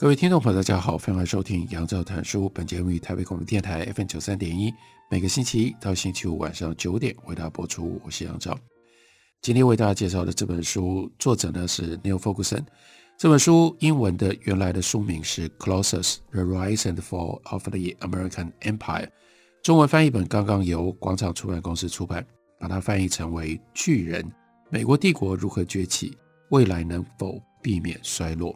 各位听众朋友，大家好，欢迎收听杨照谈书。本节目于台北广播电台 FM 九三点一，每个星期一到星期五晚上九点为大家播出。我是杨照。今天为大家介绍的这本书，作者呢是 Neil Ferguson。这本书英文的原来的书名是《Colossus: The Rise and Fall of the American Empire》，中文翻译本刚刚由广场出版公司出版，把它翻译成为《巨人：美国帝国如何崛起？未来能否避免衰落？》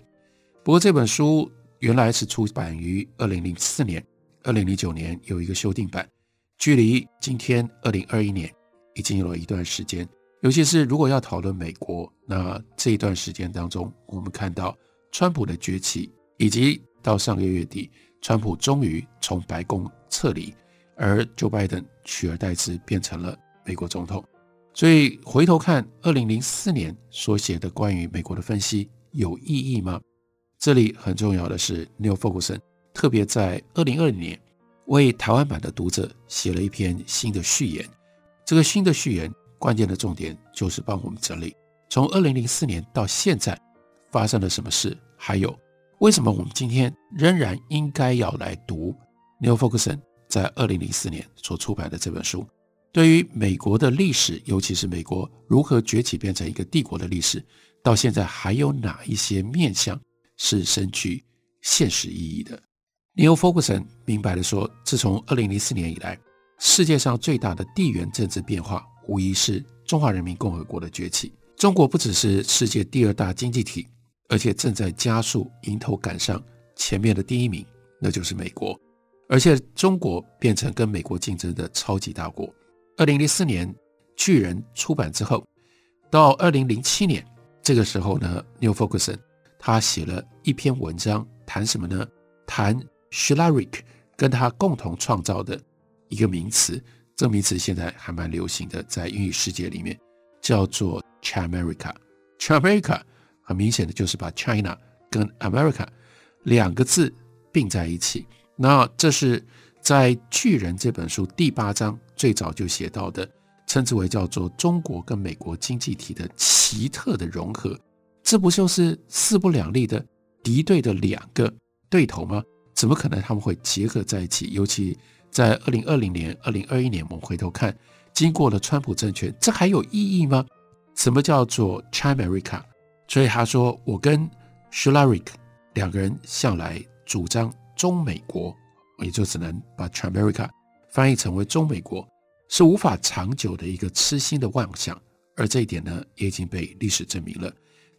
不过这本书原来是出版于二零零四年，二零零九年有一个修订版，距离今天二零二一年已经有了一段时间。尤其是如果要讨论美国，那这一段时间当中，我们看到川普的崛起，以及到上个月底，川普终于从白宫撤离，而 Joe Biden 取而代之变成了美国总统。所以回头看二零零四年所写的关于美国的分析有意义吗？这里很重要的是，Neil Ferguson 特别在二零二零年为台湾版的读者写了一篇新的序言。这个新的序言关键的重点就是帮我们整理从二零零四年到现在发生了什么事，还有为什么我们今天仍然应该要来读 Neil Ferguson 在二零零四年所出版的这本书。对于美国的历史，尤其是美国如何崛起变成一个帝国的历史，到现在还有哪一些面向？是深具现实意义的。Neil Ferguson 明白地说，自从二零零四年以来，世界上最大的地缘政治变化，无疑是中华人民共和国的崛起。中国不只是世界第二大经济体，而且正在加速迎头赶上前面的第一名，那就是美国。而且中国变成跟美国竞争的超级大国。二零零四年《巨人》出版之后，到二零零七年这个时候呢，Neil Ferguson 他写了一篇文章，谈什么呢？谈 Schlarich 跟他共同创造的一个名词，这个名词现在还蛮流行的，在英语世界里面叫做 Chimerica。Chimerica 很明显的就是把 China 跟 America 两个字并在一起。那这是在《巨人》这本书第八章最早就写到的，称之为叫做中国跟美国经济体的奇特的融合。这不就是势不两立的敌对的两个对头吗？怎么可能他们会结合在一起？尤其在二零二零年、二零二一年，我们回头看，经过了川普政权，这还有意义吗？什么叫做 Chimerica？所以他说，我跟 Schlarich 两个人向来主张中美国，也就只能把 Chimerica 翻译成为中美国，是无法长久的一个痴心的妄想。而这一点呢，也已经被历史证明了。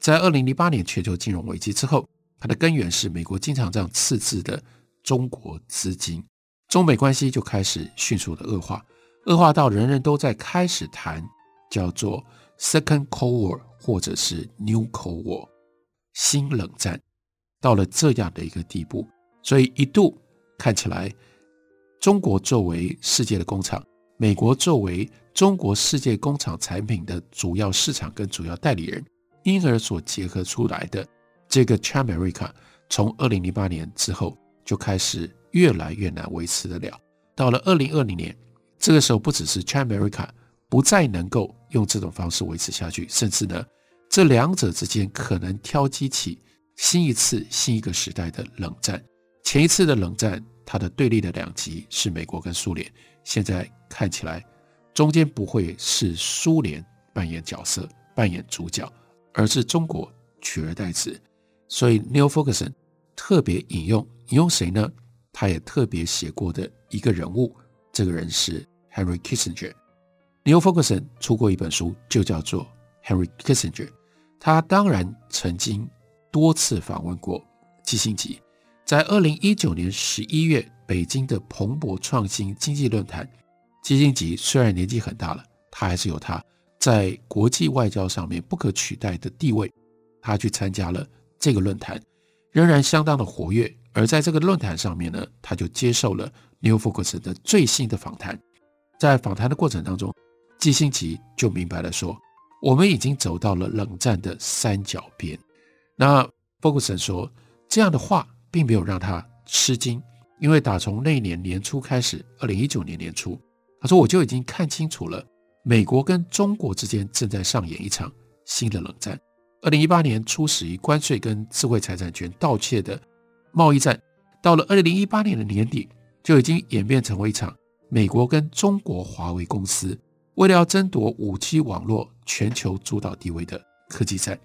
在二零零八年全球金融危机之后，它的根源是美国经常这样赤字的中国资金，中美关系就开始迅速的恶化，恶化到人人都在开始谈叫做 Second Cold War 或者是 New Cold War 新冷战，到了这样的一个地步，所以一度看起来，中国作为世界的工厂，美国作为中国世界工厂产品的主要市场跟主要代理人。因而所结合出来的这个 Chimerica，从二零零八年之后就开始越来越难维持得了。到了二零二零年，这个时候不只是 Chimerica 不再能够用这种方式维持下去，甚至呢，这两者之间可能挑激起新一次新一个时代的冷战。前一次的冷战，它的对立的两极是美国跟苏联，现在看起来中间不会是苏联扮演角色、扮演主角。而是中国取而代之，所以 Neil Ferguson 特别引用引用谁呢？他也特别写过的一个人物，这个人是 Henry Kissinger。Neil Ferguson 出过一本书，就叫做 Henry Kissinger。他当然曾经多次访问过基辛格，在二零一九年十一月北京的蓬勃创新经济论坛，基辛格虽然年纪很大了，他还是有他在国际外交上面不可取代的地位，他去参加了这个论坛，仍然相当的活跃。而在这个论坛上面呢，他就接受了 New Focus 的最新的访谈。在访谈的过程当中，基辛奇就明白了说，我们已经走到了冷战的三角边。那 Focus 说这样的话并没有让他吃惊，因为打从那年年初开始，二零一九年年初，他说我就已经看清楚了，美国跟中国之间正在上演一场新的冷战。二零一八年初始于关税跟智慧财产权盗窃的。贸易战到了二零一八年的年底，就已经演变成为一场美国跟中国华为公司为了要争夺五 G 网络全球主导地位的科技战，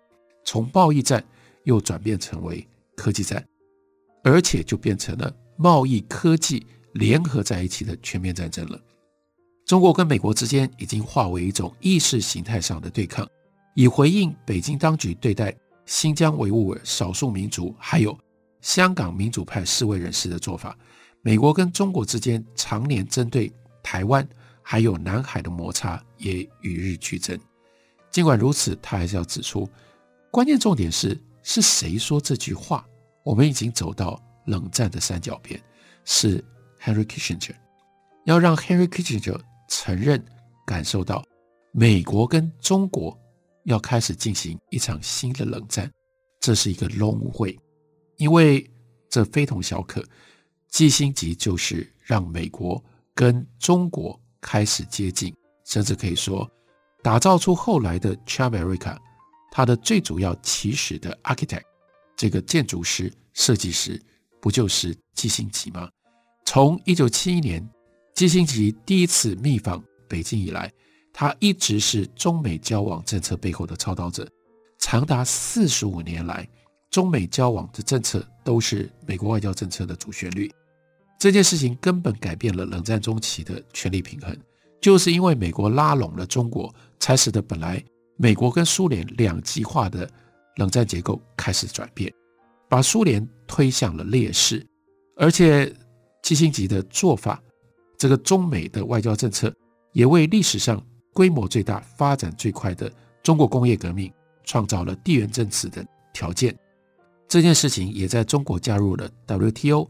从贸易战又转变成为科技战，而且就变成了贸易科技联合在一起的全面战争了。中国跟美国之间已经化为一种意识形态上的对抗，以回应北京当局对待新疆维吾尔少数民族还有。香港民主派示威人士的做法，美国跟中国之间常年针对台湾还有南海的摩擦也与日俱增。尽管如此，他还是要指出，关键重点是是谁说这句话？我们已经走到冷战的三角边，是 Henry Kissinger。要让 Henry Kissinger 承认、感受到美国跟中国要开始进行一场新的冷战，这是一个轮回。因为这非同小可，基辛格就是让美国跟中国开始接近，甚至可以说打造出后来的 c h a m e r i c a。它的最主要起始的 architect，这个建筑师、设计师，不就是基辛格吗？从一九七一年基辛格第一次密访北京以来，他一直是中美交往政策背后的操刀者，长达四十五年来。中美交往的政策都是美国外交政策的主旋律，这件事情根本改变了冷战中期的权力平衡，就是因为美国拉拢了中国，才使得本来美国跟苏联两极化的冷战结构开始转变，把苏联推向了劣势。而且基辛格的做法，这个中美的外交政策也为历史上规模最大、发展最快的中国工业革命创造了地缘政治的条件。这件事情也在中国加入了 WTO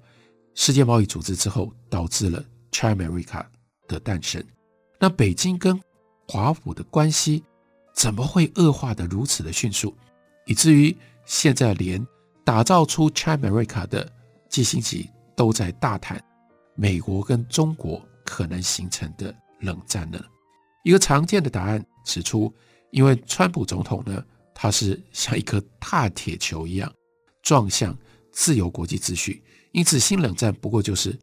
世界贸易组织之后，导致了 China-America 的诞生。那北京跟华府的关系怎么会恶化的如此的迅速，以至于现在连打造出 China-America 的基辛格都在大谈美国跟中国可能形成的冷战呢？一个常见的答案指出，因为川普总统呢，他是像一颗大铁球一样。撞向自由国际秩序，因此新冷战不过就是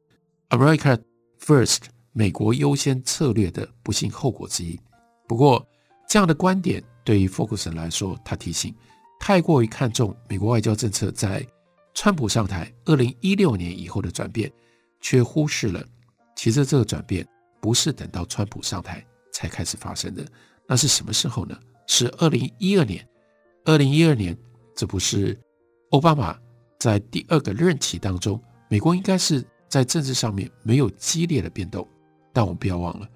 America First 美国优先策略的不幸后果之一。不过，这样的观点对于 f o c u s 来说，他提醒，太过于看重美国外交政策在川普上台二零一六年以后的转变，却忽视了其实这个转变不是等到川普上台才开始发生的。那是什么时候呢？是二零一二年。二零一二年，这不是。奥巴马在第二个任期当中，美国应该是在政治上面没有激烈的变动，但我们不要忘了，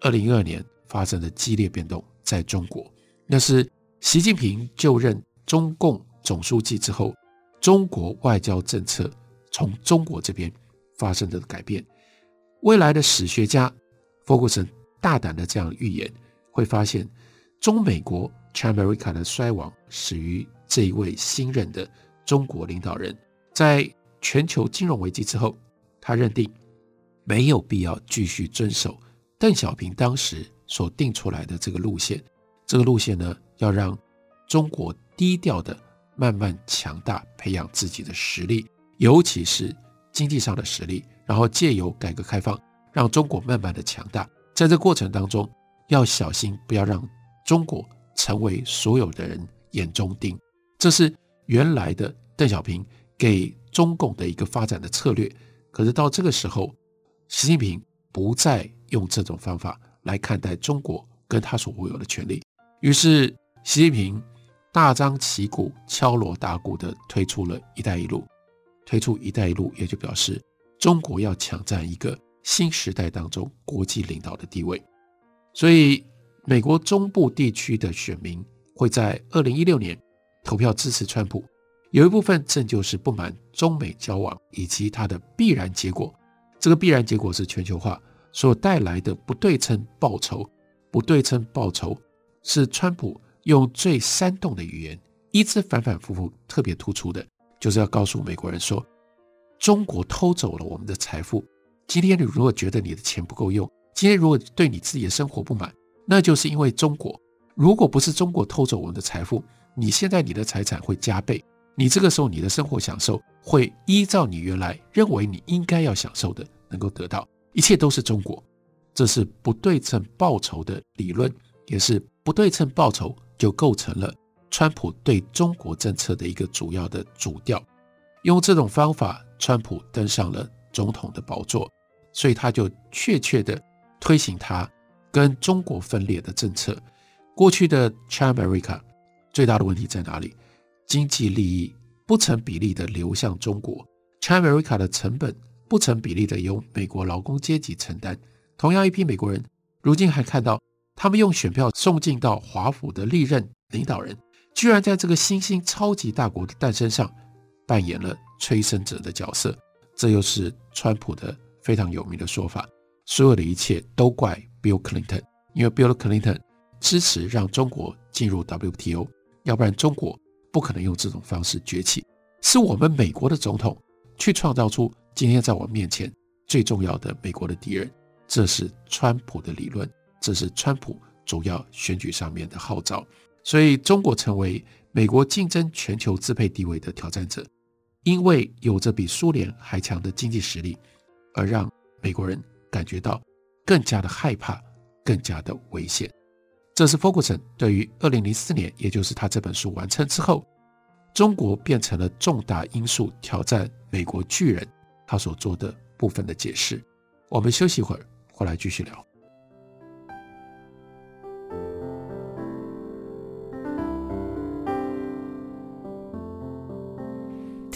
二零一二年发生的激烈变动在中国，那是习近平就任中共总书记之后，中国外交政策从中国这边发生的改变。未来的史学家福格森大胆的这样预言，会发现中美国 China-America 的衰亡始于这一位新任的。中国领导人，在全球金融危机之后，他认定没有必要继续遵守邓小平当时所定出来的这个路线。这个路线呢，要让中国低调的慢慢强大，培养自己的实力，尤其是经济上的实力。然后借由改革开放，让中国慢慢的强大。在这过程当中，要小心不要让中国成为所有的人眼中钉。这是。原来的邓小平给中共的一个发展的策略，可是到这个时候，习近平不再用这种方法来看待中国跟他所握有的权利，于是习近平大张旗鼓、敲锣打鼓地推出了一带一路，推出一带一路也就表示中国要抢占一个新时代当中国际领导的地位，所以美国中部地区的选民会在二零一六年投票支持川普，有一部分正就是不满中美交往以及它的必然结果。这个必然结果是全球化所带来的不对称报酬。不对称报酬是川普用最煽动的语言，一直反反复复，特别突出的，就是要告诉美国人说，中国偷走了我们的财富。今天你如果觉得你的钱不够用，今天如果对你自己的生活不满，那就是因为中国。如果不是中国偷走我们的财富，你现在你的财产会加倍，你这个时候你的生活享受会依照你原来认为你应该要享受的能够得到，一切都是中国。这是不对称报酬的理论，也是不对称报酬就构成了川普对中国政策的一个主要的主调。用这种方法，川普登上了总统的宝座，所以他就确切的推行他跟中国分裂的政策。过去的 China America 最大的问题在哪里？经济利益不成比例的流向中国，China America 的成本不成比例的由美国劳工阶级承担。同样一批美国人，如今还看到他们用选票送进到华府的历任领导人，居然在这个新兴超级大国的诞生上扮演了催生者的角色。这又是川普的非常有名的说法：所有的一切都怪 Bill Clinton，因为 Bill Clinton 支持让中国进入 WTO，要不然中国不可能用这种方式崛起。是我们美国的总统去创造出今天在我面前最重要的美国的敌人。这是川普的理论，这是川普主要选举上面的号召，所以中国成为美国竞争全球支配地位的挑战者，因为有着比苏联还强的经济实力，而让美国人感觉到更加的害怕，更加的危险。这是 Ferguson 对于二零零四年，也就是他这本书完成之后，中国变成了重大因素挑战美国巨人，他所做的部分的解释。我们休息一会儿。回来继续聊。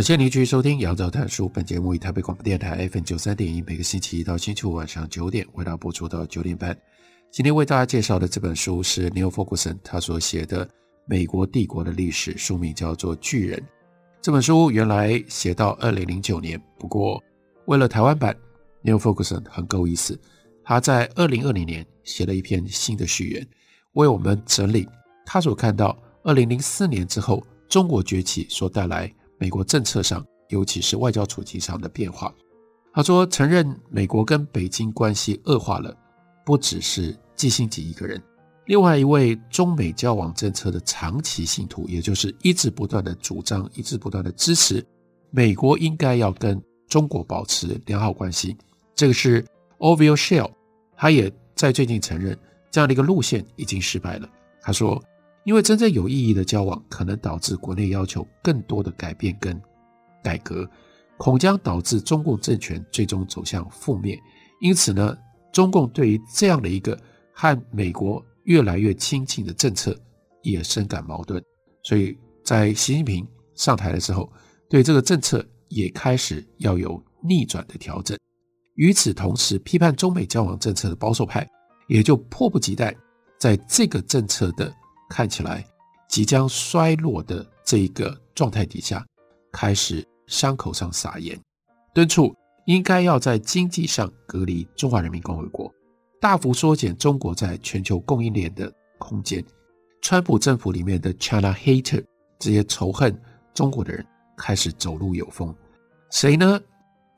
感谢您继续收听《杨照谈书》。本节目以台北广播电台 FM 九三点一，每个星期一到星期五晚上九点为大家播出到九点半。今天为大家介绍的这本书是 Neil Ferguson 他所写的《美国帝国的历史》，书名叫做《巨人》。这本书原来写到二零零九年，不过为了台湾版，Neil Ferguson 很够意思，他在二零二零年写了一篇新的序言，为我们整理他所看到二零零四年之后中国崛起所带来。美国政策上，尤其是外交处境上的变化。他说，承认美国跟北京关系恶化了，不只是季辛吉一个人，另外一位中美交往政策的长期信徒，也就是一直不断的主张、一直不断的支持美国应该要跟中国保持良好关系。这个是 Ovill Shell，他也在最近承认这样的一个路线已经失败了。他说。因为真正有意义的交往，可能导致国内要求更多的改变跟改革，恐将导致中共政权最终走向覆灭。因此呢，中共对于这样的一个和美国越来越亲近的政策，也深感矛盾。所以在习近平上台的时候，对这个政策也开始要有逆转的调整。与此同时，批判中美交往政策的保守派，也就迫不及待在这个政策的。看起来即将衰落的这一个状态底下，开始伤口上撒盐，敦促应该要在经济上隔离中华人民共和国，大幅缩减中国在全球供应链的空间。川普政府里面的 China hater 这些仇恨中国的人开始走路有风，谁呢？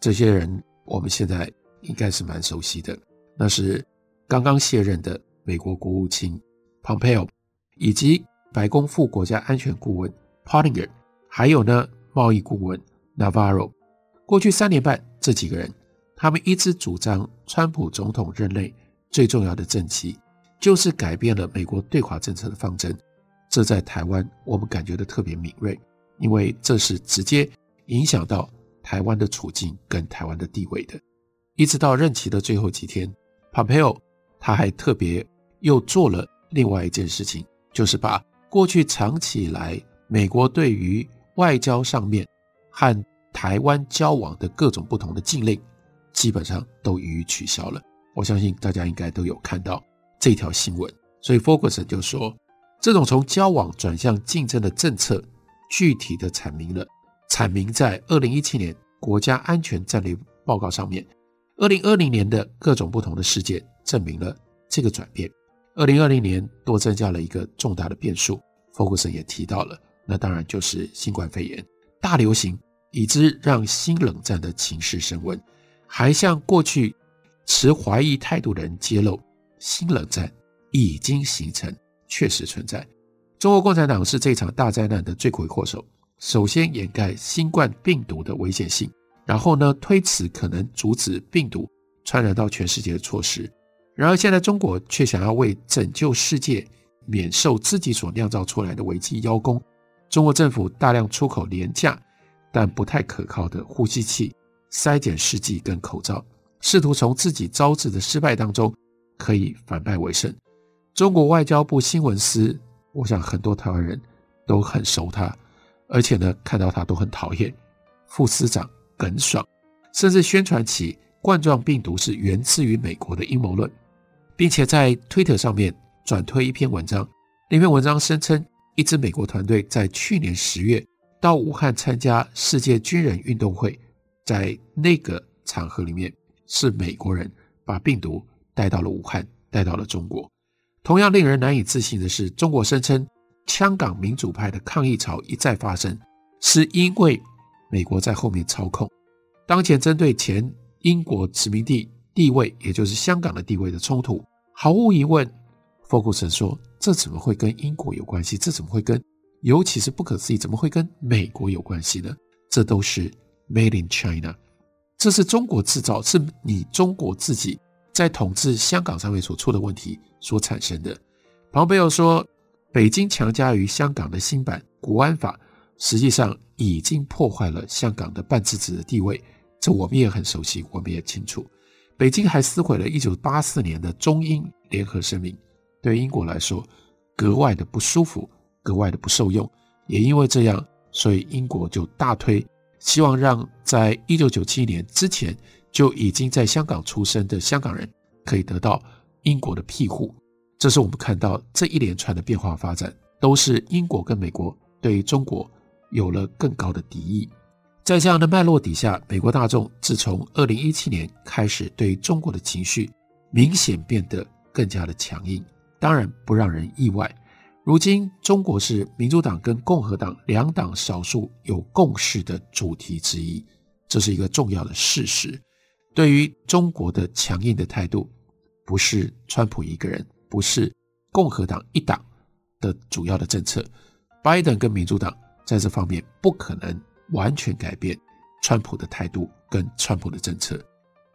这些人我们现在应该是蛮熟悉的，那是刚刚卸任的美国国务卿 Pompeo。以及白宫副国家安全顾问 Pottinger，还有呢，贸易顾问 Navarro。过去三年半，这几个人他们一直主张，川普总统任内最重要的政绩就是改变了美国对华政策的方针。这在台湾我们感觉得特别敏锐，因为这是直接影响到台湾的处境跟台湾的地位的。一直到任期的最后几天，Pompeo 他还特别又做了另外一件事情，就是把过去长期以来美国对于外交上面和台湾交往的各种不同的禁令，基本上都予以取消了。我相信大家应该都有看到这条新闻。所以 Ferguson 就说，这种从交往转向竞争的政策，具体的阐明了，阐明在二零一七年国家安全战略报告上面。二零二零年的各种不同的事件证明了这个转变。二零二零年多增加了一个重大的变数，福格森也提到了，那当然就是新冠肺炎大流行，以致让新冷战的情势升温，还向过去持怀疑态度的人揭露，新冷战已经形成，确实存在。中国共产党是这场大灾难的罪魁祸首，首先掩盖新冠病毒的危险性。然后呢，推辞可能阻止病毒传染到全世界的措施。然而，现在中国却想要为拯救世界免受自己所酿造出来的危机邀功。中国政府大量出口廉价但不太可靠的呼吸器、筛检试剂跟口罩，试图从自己招致的失败当中可以反败为胜。中国外交部新闻司，我想很多台湾人都很熟他，而且呢，看到他都很讨厌副司长。耿爽，甚至宣传起冠状病毒是源自于美国的阴谋论，并且在推特上面转推一篇文章。那篇文章声称，一支美国团队在去年十月到武汉参加世界军人运动会，在那个场合里面是美国人把病毒带到了武汉，带到了中国。同样令人难以置信的是，中国声称香港民主派的抗议潮一再发生，是因为。美国在后面操控，当前针对前英国殖民地地位，也就是香港的地位的冲突，毫无疑问，福古森说，这怎么会跟英国有关系？这怎么会跟，尤其是不可思议，怎么会跟美国有关系呢？这都是 Made in China，这是中国制造，是你中国自己在统治香港上面所出的问题所产生的。庞贝奥说，北京强加于香港的新版国安法。实际上已经破坏了香港的半自治的地位，这我们也很熟悉，我们也清楚。北京还撕毁了1984年的中英联合声明，对英国来说格外的不舒服，格外的不受用。也因为这样，所以英国就大推，希望让在1997年之前就已经在香港出生的香港人可以得到英国的庇护。这是我们看到这一连串的变化发展，都是英国跟美国对中国。有了更高的敌意，在这样的脉络底下，美国大众自从二零一七年开始，对中国的情绪明显变得更加的强硬。当然不让人意外，如今中国是民主党跟共和党两党少数有共识的主题之一，这是一个重要的事实。对于中国的强硬的态度，不是川普一个人，不是共和党一党的主要的政策，拜登跟民主党。在这方面不可能完全改变川普的态度跟川普的政策。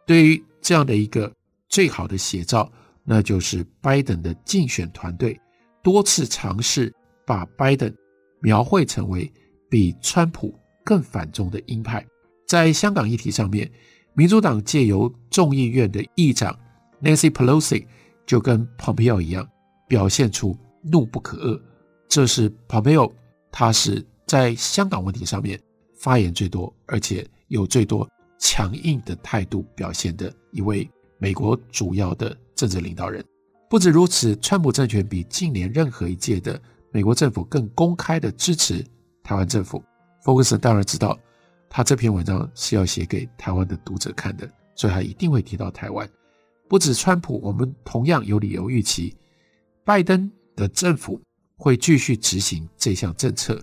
对于这样的一个最好的写照，那就是拜登的竞选团队多次尝试把拜登描绘成为比川普更反中的鹰派。在香港议题上面，民主党借由众议院的议长 Nancy Pelosi 就跟 Pompeo 一样，表现出怒不可遏。这是 Pompeo，他是。在香港问题上面发言最多，而且有最多强硬的态度表现的一位美国主要的政治领导人。不止如此，川普政权比近年任何一届的美国政府更公开的支持台湾政府。福克斯当然知道，他这篇文章是要写给台湾的读者看的，所以他一定会提到台湾。不止川普，我们同样有理由预期，拜登的政府会继续执行这项政策。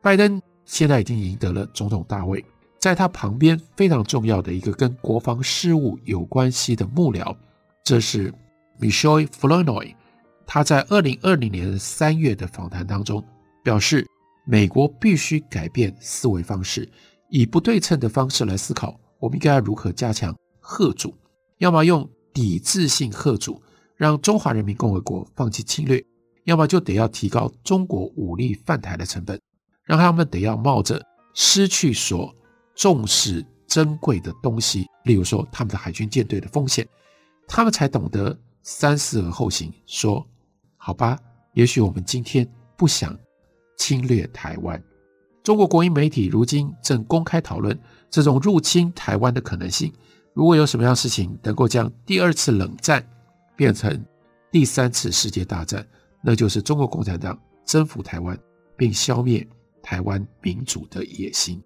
拜登现在已经赢得了总统大位，在他旁边非常重要的一个跟国防事务有关系的幕僚，这是 Michel Flournoy。他在二零二零年三月的访谈当中表示，美国必须改变思维方式，以不对称的方式来思考，我们应该如何加强贺主，要么用抵制性贺主，让中华人民共和国放弃侵略；要么就得要提高中国武力犯台的成本，让他们得要冒着失去所重视珍贵的东西，例如说他们的海军舰队的风险，他们才懂得三思而后行。说好吧，也许我们今天不想。侵略台湾，中国国营媒体如今正公开讨论这种入侵台湾的可能性。如果有什么样事情能够将第二次冷战变成第三次世界大战，那就是中国共产党征服台湾并消灭台湾民主的野心。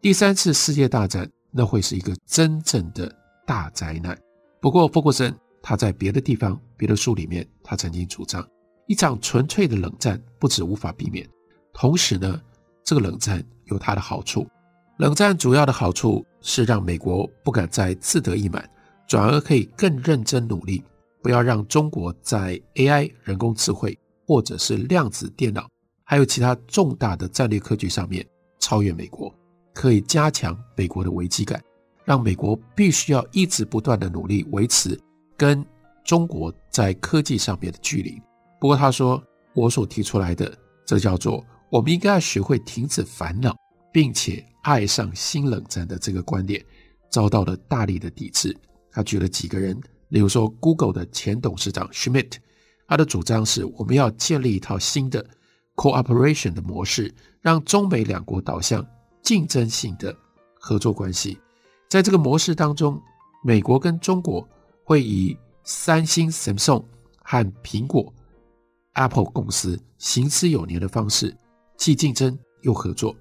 第三次世界大战那会是一个真正的大灾难。不过，福格森他在别的地方、别的书里面，他曾经主张。一场纯粹的冷战不止无法避免，同时呢，这个冷战有它的好处。冷战主要的好处是让美国不敢再自得意满，转而可以更认真努力，不要让中国在 AI 人工智慧或者是量子电脑，还有其他重大的战略科技上面超越美国，可以加强美国的危机感，让美国必须要一直不断的努力维持跟中国在科技上面的距离。不过他说，我所提出来的，这叫做我们应该要学会停止烦恼，并且爱上新冷战的这个观点，遭到了大力的抵制。他举了几个人，例如说 Google 的前董事长 Schmidt，他的主张是我们要建立一套新的 cooperation 的模式，让中美两国导向竞争性的合作关系。在这个模式当中，美国跟中国会以三星、Samsung 和苹果。Apple 公司行之有年的方式，既竞争又合作。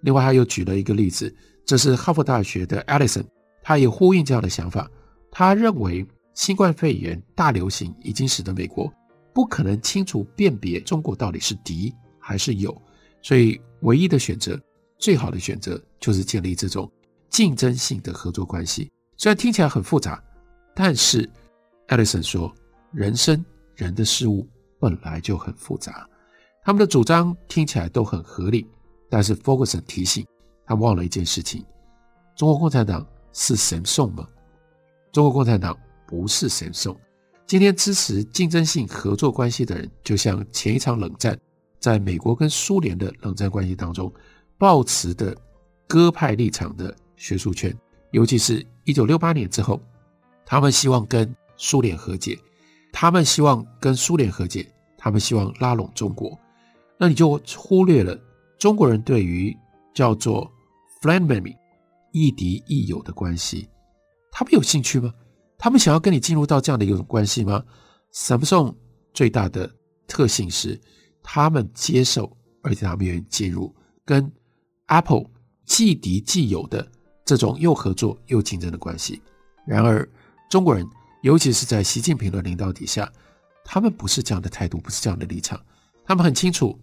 另外，他又举了一个例子，这是哈佛大学的 Alison，他也呼应这样的想法。他认为，新冠肺炎大流行已经使得美国不可能清楚辨别中国到底是敌还是有，所以唯一的选择，最好的选择就是建立这种竞争性的合作关系。虽然听起来很复杂，但是 alison 说，人生人的事物。本来就很复杂，他们的主张听起来都很合理，但是 Ferguson 提醒他忘了一件事情：中国共产党是神送吗？中国共产党不是神送。今天支持竞争性合作关系的人，就像前一场冷战，在美国跟苏联的冷战关系当中，抱持的鸽派立场的学术圈，尤其是一九六八年之后，他们希望跟苏联和解。他们希望跟苏联和解，他们希望拉拢中国，那你就忽略了中国人对于叫做 friend enemy 亦敌亦友的关系，他们有兴趣吗？他们想要跟你进入到这样的一种关系吗？Samsung 最大的特性是，他们接受，而且他们愿意介入跟 Apple 既敌既友的这种又合作又竞争的关系。然而中国人。尤其是在习近平的领导底下，他们不是这样的态度，不是这样的立场。他们很清楚，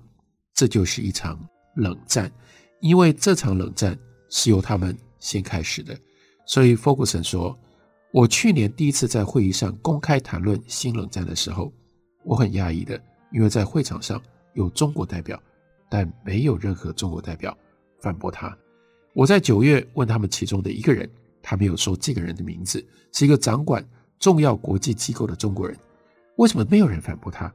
这就是一场冷战，因为这场冷战是由他们先开始的。所以，f o g u s o n 说：“我去年第一次在会议上公开谈论新冷战的时候，我很讶异的，因为在会场上有中国代表，但没有任何中国代表反驳他。我在九月问他们其中的一个人，他没有说这个人的名字，是一个掌管。”重要国际机构的中国人，为什么没有人反驳他？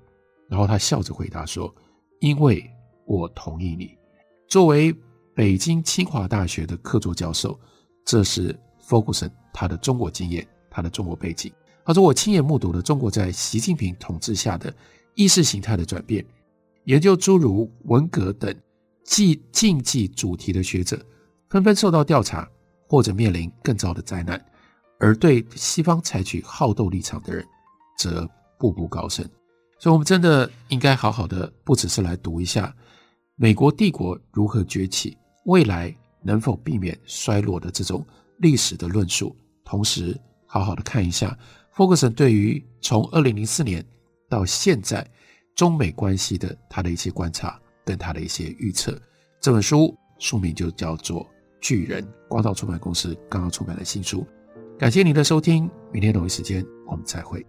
然后他笑着回答说：“因为我同意你。”作为北京清华大学的客座教授，这是 Ferguson 他的中国经验，他的中国背景。他说：“我亲眼目睹了中国在习近平统治下的意识形态的转变，研究诸如文革等禁禁忌主题的学者，纷纷受到调查，或者面临更糟的灾难。”而对西方采取好斗立场的人，则步步高升。所以，我们真的应该好好的，不只是来读一下美国帝国如何崛起，未来能否避免衰落的这种历史的论述，同时好好的看一下福格森对于从二零零四年到现在中美关系的他的一些观察跟他的一些预测。这本书书名就叫做《巨人》，光照出版公司刚刚出版的新书。感谢您的收听，明天同一时间我们再会。